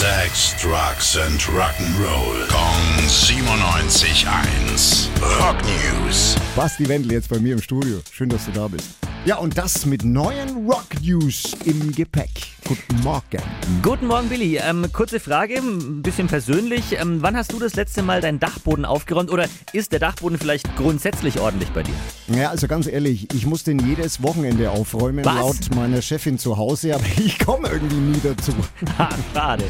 Sex, Drugs and Rock'n'Roll. Kong 97.1. Rock News. Basti Wendel jetzt bei mir im Studio. Schön, dass du da bist. Ja, und das mit neuen Rock News im Gepäck. Guten Morgen. Guten Morgen, Billy. Ähm, kurze Frage, ein bisschen persönlich. Ähm, wann hast du das letzte Mal deinen Dachboden aufgeräumt oder ist der Dachboden vielleicht grundsätzlich ordentlich bei dir? Ja, also ganz ehrlich, ich muss den jedes Wochenende aufräumen, Was? laut meiner Chefin zu Hause, aber ich komme irgendwie nie dazu. Ha, schade.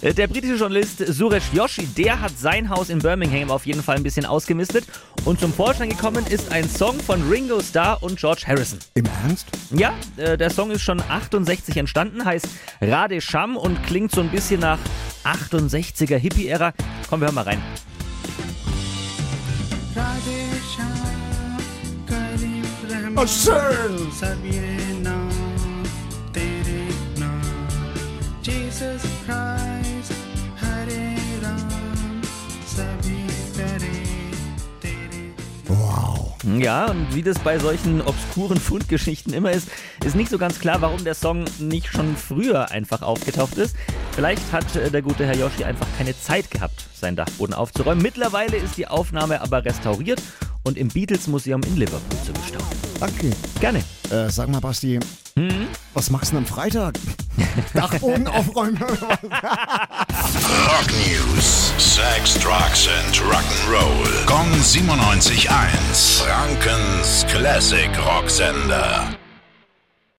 Äh, Der britische Journalist Suresh Joshi, der hat sein Haus in Birmingham auf jeden Fall ein bisschen ausgemistet. Und zum Vorschein gekommen ist ein Song von Ringo Starr und George Harrison. Im Ernst? Ja, äh, der Song ist schon 68 entstanden, heißt Rade Radesham und klingt so ein bisschen nach 68er Hippie-Ära. Komm, wir hören mal rein. Oh, schön! Jesus Christ, Hare Rama. Wow. Ja, und wie das bei solchen obskuren Fundgeschichten immer ist, ist nicht so ganz klar, warum der Song nicht schon früher einfach aufgetaucht ist. Vielleicht hat äh, der gute Herr Yoshi einfach keine Zeit gehabt, seinen Dachboden aufzuräumen. Mittlerweile ist die Aufnahme aber restauriert und im Beatles Museum in Liverpool zu bestaunen. Danke. Gerne. Äh, sag mal, Basti, was machst du denn am Freitag? Dachboden aufräumen? Rock News. Sex, Drugs and Rock'n'Roll. Kong 97.1. Frankens Classic Rocksender.